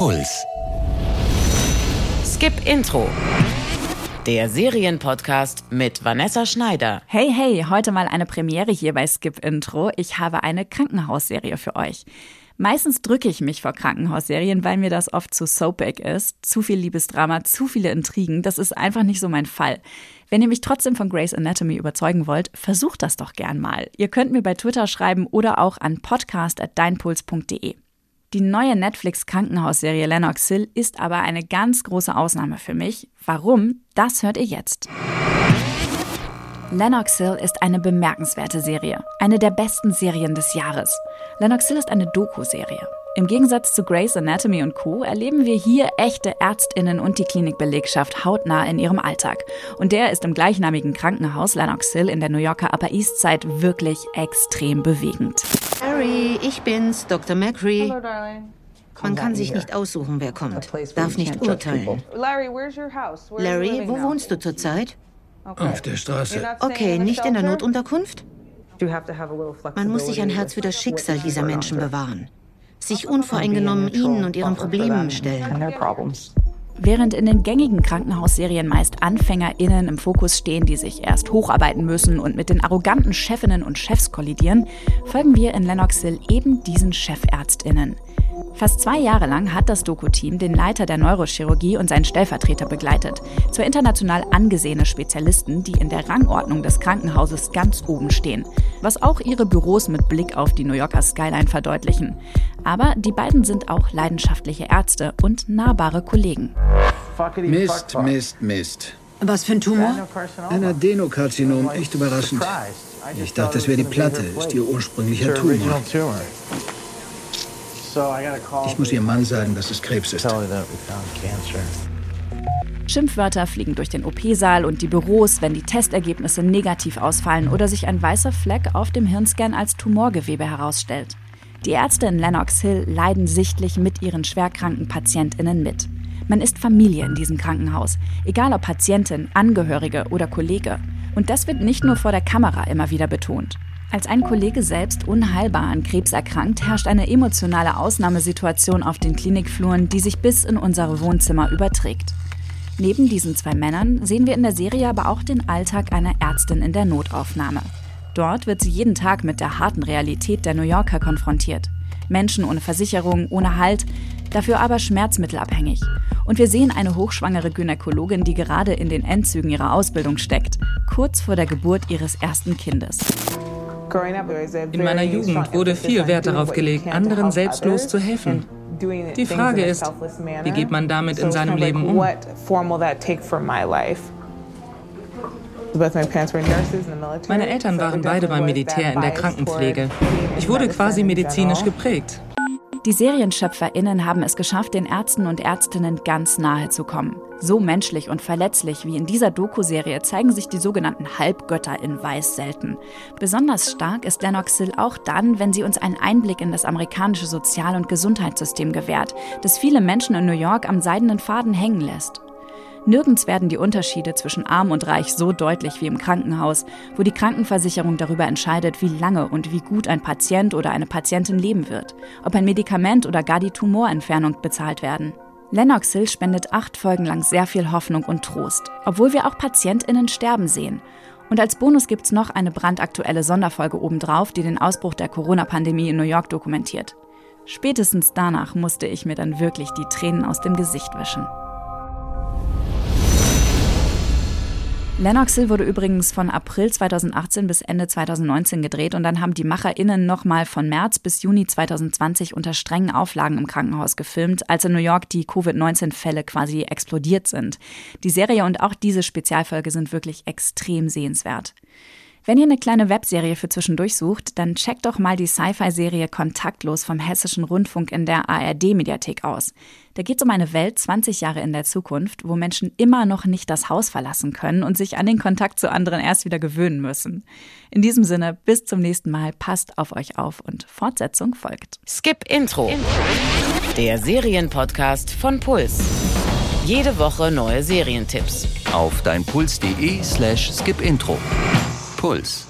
Puls. Skip Intro. Der Serienpodcast mit Vanessa Schneider. Hey, hey, heute mal eine Premiere hier bei Skip Intro. Ich habe eine Krankenhausserie für euch. Meistens drücke ich mich vor Krankenhausserien, weil mir das oft zu soapig ist. Zu viel Liebesdrama, zu viele Intrigen. Das ist einfach nicht so mein Fall. Wenn ihr mich trotzdem von Grey's Anatomy überzeugen wollt, versucht das doch gern mal. Ihr könnt mir bei Twitter schreiben oder auch an podcast.deinpuls.de. Die neue Netflix-Krankenhausserie Lennox Hill ist aber eine ganz große Ausnahme für mich. Warum? Das hört ihr jetzt. Lennox Hill ist eine bemerkenswerte Serie. Eine der besten Serien des Jahres. Lennox Hill ist eine Doku-Serie. Im Gegensatz zu Grey's Anatomy und Co. erleben wir hier echte Ärztinnen und die Klinikbelegschaft hautnah in ihrem Alltag. Und der ist im gleichnamigen Krankenhaus Lennox Hill in der New Yorker Upper East Side wirklich extrem bewegend. Harry, ich bin's, Dr. Macri. Hello, darling. Man kann sich nicht aussuchen, wer kommt. Darf nicht urteilen. Larry, wo wohnst du zurzeit? Auf der Straße. Okay, nicht in der? Notunterkunft? Man muss sich ein Herz für das Schicksal dieser Menschen bewahren. Sich unvoreingenommen ihnen und ihren Problemen stellen. Während in den gängigen Krankenhausserien meist AnfängerInnen im Fokus stehen, die sich erst hocharbeiten müssen und mit den arroganten Chefinnen und Chefs kollidieren, folgen wir in Lennox Hill eben diesen ChefärztInnen. Fast zwei Jahre lang hat das Doku-Team den Leiter der Neurochirurgie und seinen Stellvertreter begleitet. Zwei international angesehene Spezialisten, die in der Rangordnung des Krankenhauses ganz oben stehen. Was auch ihre Büros mit Blick auf die New Yorker Skyline verdeutlichen. Aber die beiden sind auch leidenschaftliche Ärzte und nahbare Kollegen. Mist, Mist, Mist. Was für ein Tumor? Ein Adenokarzinom, echt überraschend. Ich dachte, es wäre die Platte, ist ihr ursprünglicher Tumor. Ich muss ihrem Mann sagen, dass es Krebs ist. Schimpfwörter fliegen durch den OP-Saal und die Büros, wenn die Testergebnisse negativ ausfallen oder sich ein weißer Fleck auf dem Hirnscan als Tumorgewebe herausstellt. Die Ärzte in Lennox Hill leiden sichtlich mit ihren schwerkranken PatientInnen mit. Man ist Familie in diesem Krankenhaus, egal ob Patientin, Angehörige oder Kollege. Und das wird nicht nur vor der Kamera immer wieder betont. Als ein Kollege selbst unheilbar an Krebs erkrankt, herrscht eine emotionale Ausnahmesituation auf den Klinikfluren, die sich bis in unsere Wohnzimmer überträgt. Neben diesen zwei Männern sehen wir in der Serie aber auch den Alltag einer Ärztin in der Notaufnahme. Dort wird sie jeden Tag mit der harten Realität der New Yorker konfrontiert. Menschen ohne Versicherung, ohne Halt, dafür aber schmerzmittelabhängig. Und wir sehen eine hochschwangere Gynäkologin, die gerade in den Endzügen ihrer Ausbildung steckt, kurz vor der Geburt ihres ersten Kindes. In meiner Jugend wurde viel Wert darauf gelegt, anderen selbstlos zu helfen. Die Frage ist, wie geht man damit in seinem Leben um? Meine Eltern waren beide beim Militär in der Krankenpflege. Ich wurde quasi medizinisch geprägt. Die SerienschöpferInnen haben es geschafft, den Ärzten und Ärztinnen ganz nahe zu kommen. So menschlich und verletzlich wie in dieser Doku-Serie zeigen sich die sogenannten Halbgötter in Weiß selten. Besonders stark ist Lennox Hill auch dann, wenn sie uns einen Einblick in das amerikanische Sozial- und Gesundheitssystem gewährt, das viele Menschen in New York am seidenen Faden hängen lässt. Nirgends werden die Unterschiede zwischen arm und reich so deutlich wie im Krankenhaus, wo die Krankenversicherung darüber entscheidet, wie lange und wie gut ein Patient oder eine Patientin leben wird, ob ein Medikament oder gar die Tumorentfernung bezahlt werden. Lennox Hill spendet acht Folgen lang sehr viel Hoffnung und Trost, obwohl wir auch PatientInnen sterben sehen. Und als Bonus gibt's noch eine brandaktuelle Sonderfolge obendrauf, die den Ausbruch der Corona-Pandemie in New York dokumentiert. Spätestens danach musste ich mir dann wirklich die Tränen aus dem Gesicht wischen. Lennox Hill wurde übrigens von April 2018 bis Ende 2019 gedreht und dann haben die MacherInnen nochmal von März bis Juni 2020 unter strengen Auflagen im Krankenhaus gefilmt, als in New York die Covid-19-Fälle quasi explodiert sind. Die Serie und auch diese Spezialfolge sind wirklich extrem sehenswert. Wenn ihr eine kleine Webserie für zwischendurch sucht, dann checkt doch mal die Sci-Fi-Serie Kontaktlos vom Hessischen Rundfunk in der ARD-Mediathek aus. Da geht es um eine Welt 20 Jahre in der Zukunft, wo Menschen immer noch nicht das Haus verlassen können und sich an den Kontakt zu anderen erst wieder gewöhnen müssen. In diesem Sinne, bis zum nächsten Mal, passt auf euch auf und Fortsetzung folgt. Skip Intro. Der Serienpodcast von Puls. Jede Woche neue Serientipps. Auf deinpuls.de slash skipintro. Puls.